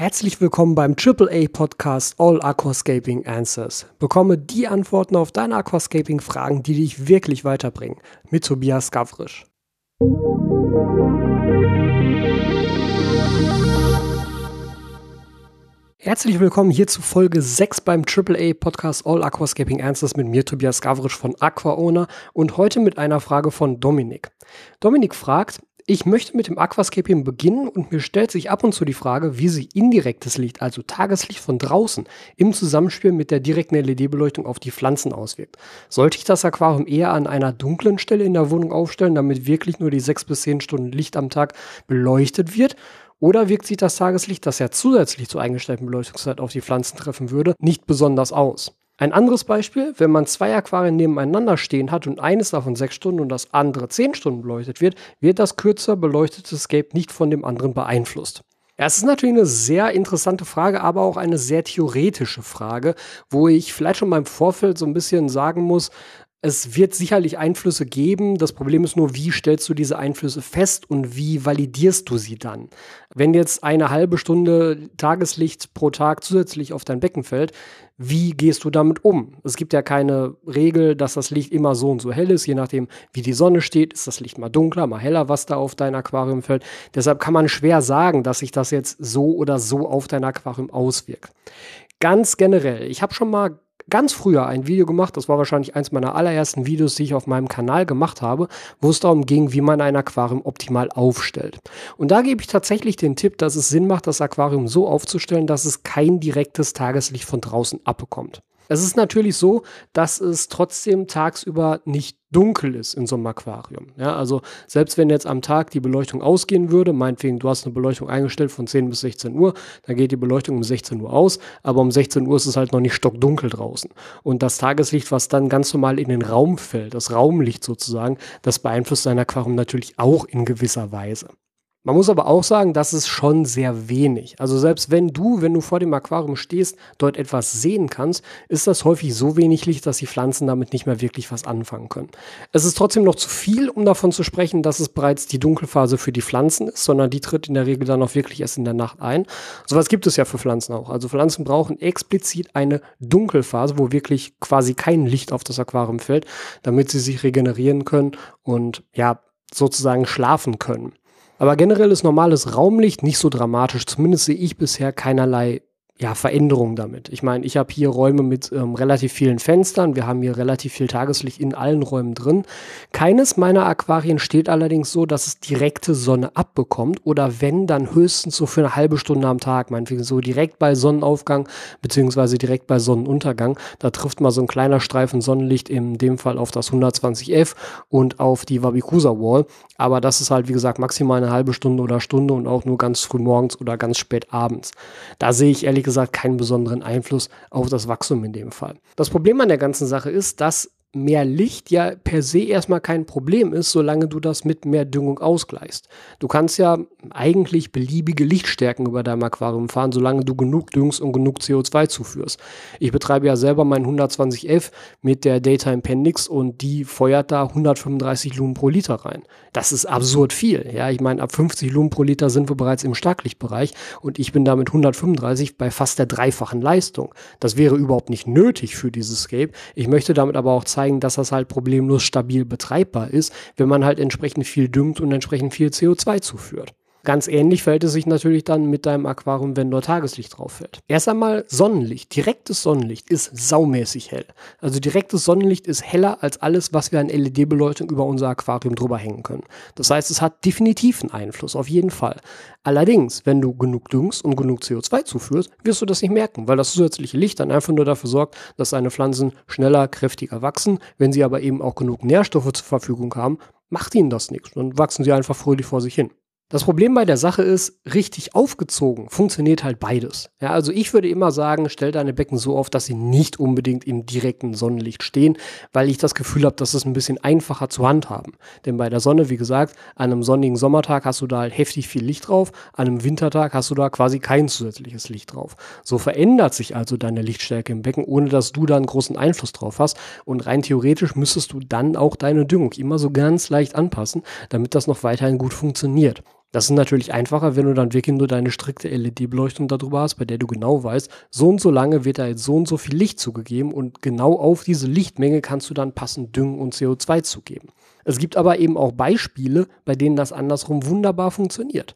Herzlich willkommen beim AAA Podcast All Aquascaping Answers. Bekomme die Antworten auf deine Aquascaping Fragen, die dich wirklich weiterbringen. Mit Tobias Gavrisch. Herzlich willkommen hier zu Folge 6 beim AAA Podcast All Aquascaping Answers mit mir, Tobias Gavrisch von AquaOwner und heute mit einer Frage von Dominik. Dominik fragt, ich möchte mit dem Aquascaping beginnen und mir stellt sich ab und zu die Frage, wie sich indirektes Licht, also Tageslicht von draußen, im Zusammenspiel mit der direkten LED-Beleuchtung auf die Pflanzen auswirkt. Sollte ich das Aquarium eher an einer dunklen Stelle in der Wohnung aufstellen, damit wirklich nur die sechs bis zehn Stunden Licht am Tag beleuchtet wird? Oder wirkt sich das Tageslicht, das ja zusätzlich zur eingestellten Beleuchtungszeit auf die Pflanzen treffen würde, nicht besonders aus? Ein anderes Beispiel, wenn man zwei Aquarien nebeneinander stehen hat und eines davon sechs Stunden und das andere zehn Stunden beleuchtet wird, wird das kürzer beleuchtete Scape nicht von dem anderen beeinflusst. Es ist natürlich eine sehr interessante Frage, aber auch eine sehr theoretische Frage, wo ich vielleicht schon beim Vorfeld so ein bisschen sagen muss, es wird sicherlich Einflüsse geben. Das Problem ist nur, wie stellst du diese Einflüsse fest und wie validierst du sie dann? Wenn jetzt eine halbe Stunde Tageslicht pro Tag zusätzlich auf dein Becken fällt, wie gehst du damit um? Es gibt ja keine Regel, dass das Licht immer so und so hell ist. Je nachdem, wie die Sonne steht, ist das Licht mal dunkler, mal heller, was da auf dein Aquarium fällt. Deshalb kann man schwer sagen, dass sich das jetzt so oder so auf dein Aquarium auswirkt. Ganz generell, ich habe schon mal ganz früher ein Video gemacht, das war wahrscheinlich eins meiner allerersten Videos, die ich auf meinem Kanal gemacht habe, wo es darum ging, wie man ein Aquarium optimal aufstellt. Und da gebe ich tatsächlich den Tipp, dass es Sinn macht, das Aquarium so aufzustellen, dass es kein direktes Tageslicht von draußen abbekommt. Es ist natürlich so, dass es trotzdem tagsüber nicht dunkel ist in so einem Aquarium. Ja, also selbst wenn jetzt am Tag die Beleuchtung ausgehen würde, meinetwegen, du hast eine Beleuchtung eingestellt von 10 bis 16 Uhr, dann geht die Beleuchtung um 16 Uhr aus, aber um 16 Uhr ist es halt noch nicht stockdunkel draußen. Und das Tageslicht, was dann ganz normal in den Raum fällt, das Raumlicht sozusagen, das beeinflusst dein Aquarium natürlich auch in gewisser Weise. Man muss aber auch sagen, das ist schon sehr wenig. Also selbst wenn du, wenn du vor dem Aquarium stehst, dort etwas sehen kannst, ist das häufig so wenig Licht, dass die Pflanzen damit nicht mehr wirklich was anfangen können. Es ist trotzdem noch zu viel, um davon zu sprechen, dass es bereits die Dunkelphase für die Pflanzen ist, sondern die tritt in der Regel dann auch wirklich erst in der Nacht ein. Sowas gibt es ja für Pflanzen auch. Also Pflanzen brauchen explizit eine Dunkelphase, wo wirklich quasi kein Licht auf das Aquarium fällt, damit sie sich regenerieren können und ja, sozusagen schlafen können. Aber generell ist normales Raumlicht nicht so dramatisch. Zumindest sehe ich bisher keinerlei ja, Veränderungen damit. Ich meine, ich habe hier Räume mit ähm, relativ vielen Fenstern. Wir haben hier relativ viel Tageslicht in allen Räumen drin. Keines meiner Aquarien steht allerdings so, dass es direkte Sonne abbekommt oder wenn, dann höchstens so für eine halbe Stunde am Tag. Meinetwegen so direkt bei Sonnenaufgang beziehungsweise direkt bei Sonnenuntergang. Da trifft mal so ein kleiner Streifen Sonnenlicht in dem Fall auf das 120F und auf die Wabikusa Wall. Aber das ist halt, wie gesagt, maximal eine halbe Stunde oder Stunde und auch nur ganz früh morgens oder ganz spät abends. Da sehe ich ehrlich gesagt keinen besonderen Einfluss auf das Wachstum in dem Fall. Das Problem an der ganzen Sache ist, dass mehr Licht ja per se erstmal kein Problem ist, solange du das mit mehr Düngung ausgleichst. Du kannst ja eigentlich beliebige Lichtstärken über deinem Aquarium fahren, solange du genug düngst und genug CO2 zuführst. Ich betreibe ja selber mein 120F mit der Daytime Pendix und die feuert da 135 Lumen pro Liter rein. Das ist absurd viel. Ja, ich meine, ab 50 Lumen pro Liter sind wir bereits im Starklichtbereich und ich bin da mit 135 bei fast der dreifachen Leistung. Das wäre überhaupt nicht nötig für dieses Scape. Ich möchte damit aber auch zeigen, zeigen, dass das halt problemlos stabil betreibbar ist, wenn man halt entsprechend viel düngt und entsprechend viel CO2 zuführt. Ganz ähnlich verhält es sich natürlich dann mit deinem Aquarium, wenn dort Tageslicht drauf fällt. Erst einmal Sonnenlicht. Direktes Sonnenlicht ist saumäßig hell. Also direktes Sonnenlicht ist heller als alles, was wir an LED-Beleuchtung über unser Aquarium drüber hängen können. Das heißt, es hat definitiv einen Einfluss, auf jeden Fall. Allerdings, wenn du genug düngst und genug CO2 zuführst, wirst du das nicht merken, weil das zusätzliche Licht dann einfach nur dafür sorgt, dass deine Pflanzen schneller, kräftiger wachsen. Wenn sie aber eben auch genug Nährstoffe zur Verfügung haben, macht ihnen das nichts. Dann wachsen sie einfach fröhlich vor sich hin. Das Problem bei der Sache ist, richtig aufgezogen funktioniert halt beides. Ja, also ich würde immer sagen, stell deine Becken so auf, dass sie nicht unbedingt im direkten Sonnenlicht stehen, weil ich das Gefühl habe, dass es ein bisschen einfacher zu handhaben. Denn bei der Sonne, wie gesagt, an einem sonnigen Sommertag hast du da halt heftig viel Licht drauf, an einem Wintertag hast du da quasi kein zusätzliches Licht drauf. So verändert sich also deine Lichtstärke im Becken, ohne dass du da einen großen Einfluss drauf hast. Und rein theoretisch müsstest du dann auch deine Düngung immer so ganz leicht anpassen, damit das noch weiterhin gut funktioniert. Das ist natürlich einfacher, wenn du dann wirklich nur deine strikte LED-Beleuchtung darüber hast, bei der du genau weißt, so und so lange wird da jetzt so und so viel Licht zugegeben und genau auf diese Lichtmenge kannst du dann passend Düngen und CO2 zugeben. Es gibt aber eben auch Beispiele, bei denen das andersrum wunderbar funktioniert.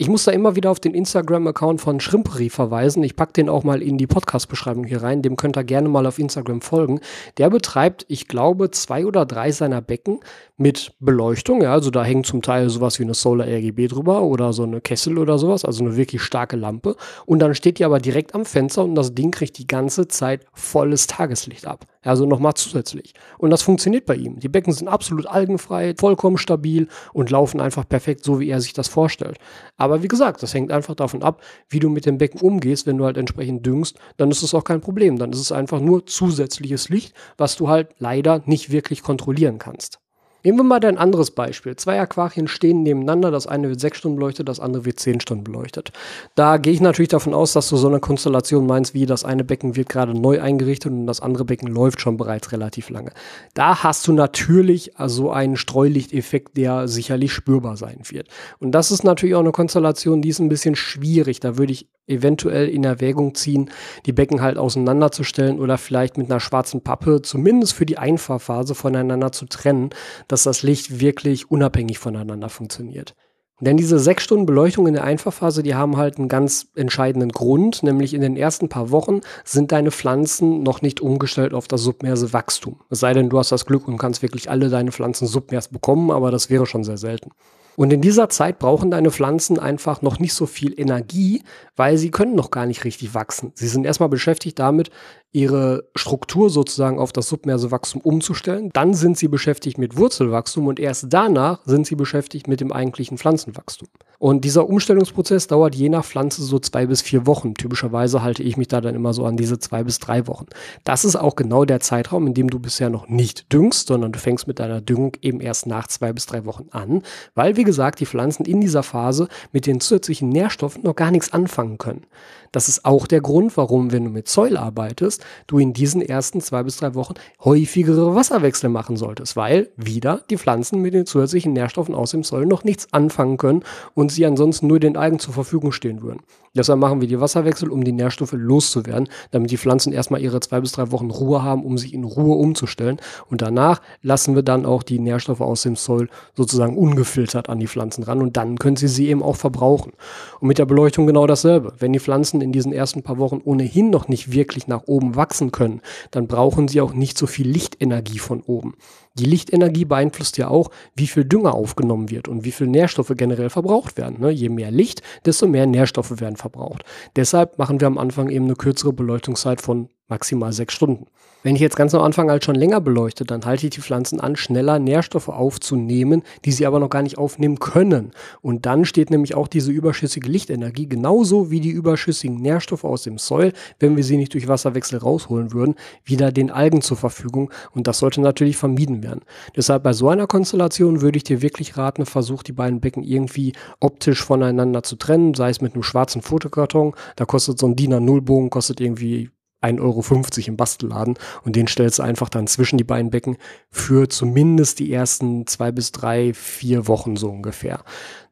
Ich muss da immer wieder auf den Instagram-Account von Shrimpery verweisen. Ich packe den auch mal in die Podcast-Beschreibung hier rein. Dem könnt ihr gerne mal auf Instagram folgen. Der betreibt, ich glaube, zwei oder drei seiner Becken mit Beleuchtung. Ja, also da hängt zum Teil sowas wie eine Solar RGB drüber oder so eine Kessel oder sowas, also eine wirklich starke Lampe. Und dann steht die aber direkt am Fenster und das Ding kriegt die ganze Zeit volles Tageslicht ab. Also nochmal zusätzlich. Und das funktioniert bei ihm. Die Becken sind absolut algenfrei, vollkommen stabil und laufen einfach perfekt, so wie er sich das vorstellt. Aber wie gesagt, das hängt einfach davon ab, wie du mit dem Becken umgehst. Wenn du halt entsprechend düngst, dann ist es auch kein Problem. Dann ist es einfach nur zusätzliches Licht, was du halt leider nicht wirklich kontrollieren kannst. Nehmen wir mal ein anderes Beispiel. Zwei Aquarien stehen nebeneinander, das eine wird sechs Stunden beleuchtet, das andere wird zehn Stunden beleuchtet. Da gehe ich natürlich davon aus, dass du so eine Konstellation meinst, wie das eine Becken wird gerade neu eingerichtet und das andere Becken läuft schon bereits relativ lange. Da hast du natürlich also einen Streulichteffekt, der sicherlich spürbar sein wird. Und das ist natürlich auch eine Konstellation, die ist ein bisschen schwierig. Da würde ich eventuell in Erwägung ziehen, die Becken halt auseinanderzustellen oder vielleicht mit einer schwarzen Pappe zumindest für die Einfahrphase voneinander zu trennen, dass das Licht wirklich unabhängig voneinander funktioniert. Denn diese sechs Stunden Beleuchtung in der Einfahrphase, die haben halt einen ganz entscheidenden Grund, nämlich in den ersten paar Wochen sind deine Pflanzen noch nicht umgestellt auf das submerse Wachstum. Es sei denn, du hast das Glück und kannst wirklich alle deine Pflanzen submers bekommen, aber das wäre schon sehr selten. Und in dieser Zeit brauchen deine Pflanzen einfach noch nicht so viel Energie, weil sie können noch gar nicht richtig wachsen. Sie sind erstmal beschäftigt damit, ihre Struktur sozusagen auf das submerse Wachstum umzustellen. Dann sind sie beschäftigt mit Wurzelwachstum und erst danach sind sie beschäftigt mit dem eigentlichen Pflanzenwachstum. Und dieser Umstellungsprozess dauert je nach Pflanze so zwei bis vier Wochen. Typischerweise halte ich mich da dann immer so an diese zwei bis drei Wochen. Das ist auch genau der Zeitraum, in dem du bisher noch nicht düngst, sondern du fängst mit deiner Düngung eben erst nach zwei bis drei Wochen an, weil, wie gesagt, die Pflanzen in dieser Phase mit den zusätzlichen Nährstoffen noch gar nichts anfangen können. Das ist auch der Grund, warum, wenn du mit Säul arbeitest, du in diesen ersten zwei bis drei Wochen häufigere Wasserwechsel machen solltest, weil wieder die Pflanzen mit den zusätzlichen Nährstoffen aus dem Säul noch nichts anfangen können und sie ansonsten nur den Algen zur Verfügung stehen würden. Deshalb machen wir die Wasserwechsel, um die Nährstoffe loszuwerden, damit die Pflanzen erstmal ihre zwei bis drei Wochen Ruhe haben, um sich in Ruhe umzustellen. Und danach lassen wir dann auch die Nährstoffe aus dem Soil sozusagen ungefiltert an die Pflanzen ran und dann können sie sie eben auch verbrauchen. Und mit der Beleuchtung genau dasselbe. Wenn die Pflanzen in diesen ersten paar Wochen ohnehin noch nicht wirklich nach oben wachsen können, dann brauchen sie auch nicht so viel Lichtenergie von oben. Die Lichtenergie beeinflusst ja auch, wie viel Dünger aufgenommen wird und wie viel Nährstoffe generell verbraucht werden. Ne? Je mehr Licht, desto mehr Nährstoffe werden verbraucht. Deshalb machen wir am Anfang eben eine kürzere Beleuchtungszeit von maximal sechs Stunden. Wenn ich jetzt ganz am Anfang halt schon länger beleuchte, dann halte ich die Pflanzen an, schneller Nährstoffe aufzunehmen, die sie aber noch gar nicht aufnehmen können. Und dann steht nämlich auch diese überschüssige Lichtenergie genauso wie die überschüssigen Nährstoffe aus dem Soil, wenn wir sie nicht durch Wasserwechsel rausholen würden, wieder den Algen zur Verfügung. Und das sollte natürlich vermieden werden. Deshalb bei so einer Konstellation würde ich dir wirklich raten, versuch die beiden Becken irgendwie optisch voneinander zu trennen, sei es mit einem schwarzen Fotokarton. Da kostet so ein DIN A0-Bogen, kostet irgendwie 1,50 Euro im Bastelladen und den stellst du einfach dann zwischen die beiden Becken für zumindest die ersten zwei bis drei, vier Wochen so ungefähr.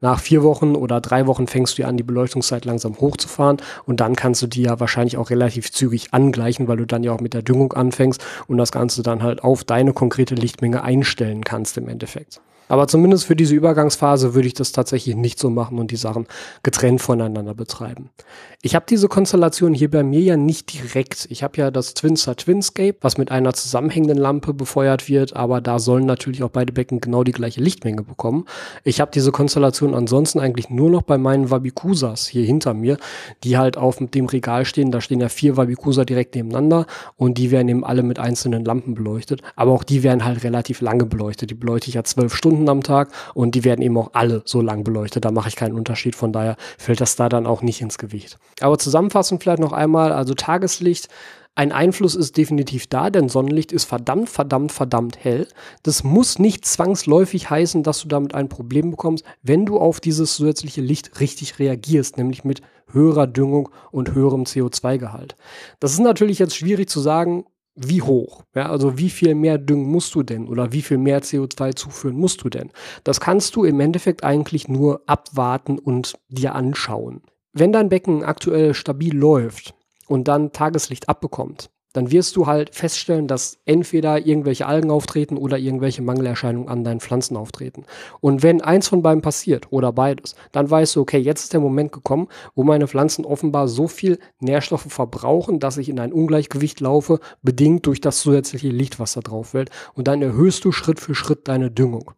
Nach vier Wochen oder drei Wochen fängst du ja an, die Beleuchtungszeit langsam hochzufahren und dann kannst du die ja wahrscheinlich auch relativ zügig angleichen, weil du dann ja auch mit der Düngung anfängst und das Ganze dann halt auf deine konkrete Lichtmenge einstellen kannst im Endeffekt. Aber zumindest für diese Übergangsphase würde ich das tatsächlich nicht so machen und die Sachen getrennt voneinander betreiben. Ich habe diese Konstellation hier bei mir ja nicht direkt. Ich habe ja das Twinstar Twinscape, was mit einer zusammenhängenden Lampe befeuert wird, aber da sollen natürlich auch beide Becken genau die gleiche Lichtmenge bekommen. Ich habe diese Konstellation ansonsten eigentlich nur noch bei meinen Wabikusas hier hinter mir, die halt auf dem Regal stehen. Da stehen ja vier Wabikusa direkt nebeneinander und die werden eben alle mit einzelnen Lampen beleuchtet. Aber auch die werden halt relativ lange beleuchtet. Die beleuchte ich ja zwölf Stunden Stunden am Tag und die werden eben auch alle so lang beleuchtet. Da mache ich keinen Unterschied. Von daher fällt das da dann auch nicht ins Gewicht. Aber zusammenfassend vielleicht noch einmal, also Tageslicht. Ein Einfluss ist definitiv da, denn Sonnenlicht ist verdammt, verdammt, verdammt hell. Das muss nicht zwangsläufig heißen, dass du damit ein Problem bekommst, wenn du auf dieses zusätzliche Licht richtig reagierst, nämlich mit höherer Düngung und höherem CO2-Gehalt. Das ist natürlich jetzt schwierig zu sagen, wie hoch? Ja, also wie viel mehr düngen musst du denn oder wie viel mehr CO2 zuführen musst du denn? Das kannst du im Endeffekt eigentlich nur abwarten und dir anschauen. Wenn dein Becken aktuell stabil läuft und dann Tageslicht abbekommt, dann wirst du halt feststellen, dass entweder irgendwelche Algen auftreten oder irgendwelche Mangelerscheinungen an deinen Pflanzen auftreten. Und wenn eins von beiden passiert oder beides, dann weißt du, okay, jetzt ist der Moment gekommen, wo meine Pflanzen offenbar so viel Nährstoffe verbrauchen, dass ich in ein Ungleichgewicht laufe, bedingt durch das zusätzliche Licht, was da drauf fällt. Und dann erhöhst du Schritt für Schritt deine Düngung.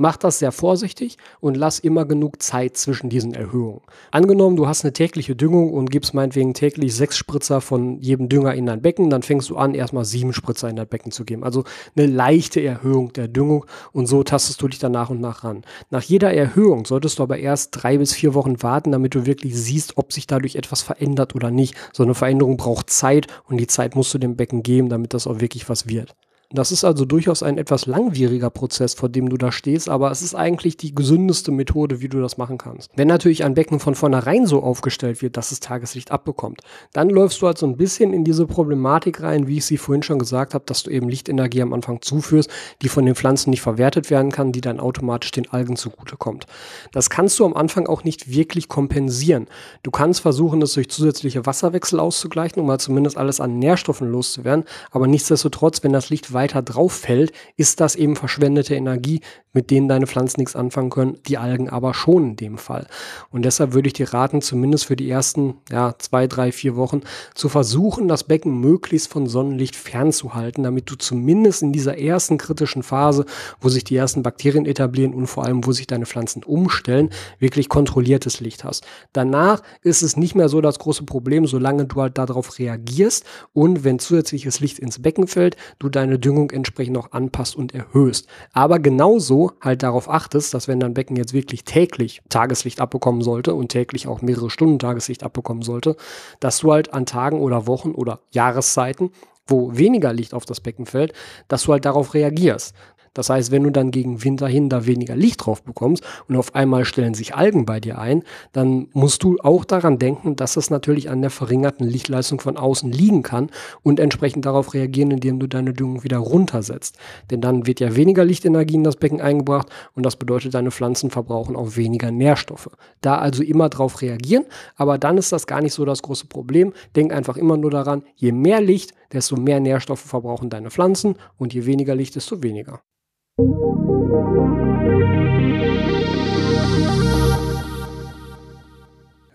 Mach das sehr vorsichtig und lass immer genug Zeit zwischen diesen Erhöhungen. Angenommen, du hast eine tägliche Düngung und gibst meinetwegen täglich sechs Spritzer von jedem Dünger in dein Becken, dann fängst du an, erstmal sieben Spritzer in dein Becken zu geben. Also eine leichte Erhöhung der Düngung und so tastest du dich dann nach und nach ran. Nach jeder Erhöhung solltest du aber erst drei bis vier Wochen warten, damit du wirklich siehst, ob sich dadurch etwas verändert oder nicht. So eine Veränderung braucht Zeit und die Zeit musst du dem Becken geben, damit das auch wirklich was wird. Das ist also durchaus ein etwas langwieriger Prozess, vor dem du da stehst, aber es ist eigentlich die gesündeste Methode, wie du das machen kannst. Wenn natürlich ein Becken von vornherein so aufgestellt wird, dass es Tageslicht abbekommt, dann läufst du halt so ein bisschen in diese Problematik rein, wie ich sie vorhin schon gesagt habe, dass du eben Lichtenergie am Anfang zuführst, die von den Pflanzen nicht verwertet werden kann, die dann automatisch den Algen zugutekommt. Das kannst du am Anfang auch nicht wirklich kompensieren. Du kannst versuchen, das durch zusätzliche Wasserwechsel auszugleichen, um mal zumindest alles an Nährstoffen loszuwerden, aber nichtsdestotrotz, wenn das Licht weiter drauf fällt, ist das eben verschwendete Energie, mit denen deine Pflanzen nichts anfangen können, die Algen aber schon in dem Fall. Und deshalb würde ich dir raten, zumindest für die ersten ja, zwei, drei, vier Wochen zu versuchen, das Becken möglichst von Sonnenlicht fernzuhalten, damit du zumindest in dieser ersten kritischen Phase, wo sich die ersten Bakterien etablieren und vor allem, wo sich deine Pflanzen umstellen, wirklich kontrolliertes Licht hast. Danach ist es nicht mehr so das große Problem, solange du halt darauf reagierst und wenn zusätzliches Licht ins Becken fällt, du deine Düngung entsprechend auch anpasst und erhöhst. Aber genauso halt darauf achtest, dass wenn dein Becken jetzt wirklich täglich Tageslicht abbekommen sollte und täglich auch mehrere Stunden Tageslicht abbekommen sollte, dass du halt an Tagen oder Wochen oder Jahreszeiten wo weniger Licht auf das Becken fällt, dass du halt darauf reagierst. Das heißt, wenn du dann gegen Winter hin da weniger Licht drauf bekommst und auf einmal stellen sich Algen bei dir ein, dann musst du auch daran denken, dass das natürlich an der verringerten Lichtleistung von außen liegen kann und entsprechend darauf reagieren, indem du deine Düngung wieder runtersetzt. Denn dann wird ja weniger Lichtenergie in das Becken eingebracht und das bedeutet, deine Pflanzen verbrauchen auch weniger Nährstoffe. Da also immer drauf reagieren, aber dann ist das gar nicht so das große Problem. Denk einfach immer nur daran, je mehr Licht, desto mehr Nährstoffe verbrauchen deine Pflanzen und je weniger Licht, desto weniger. Música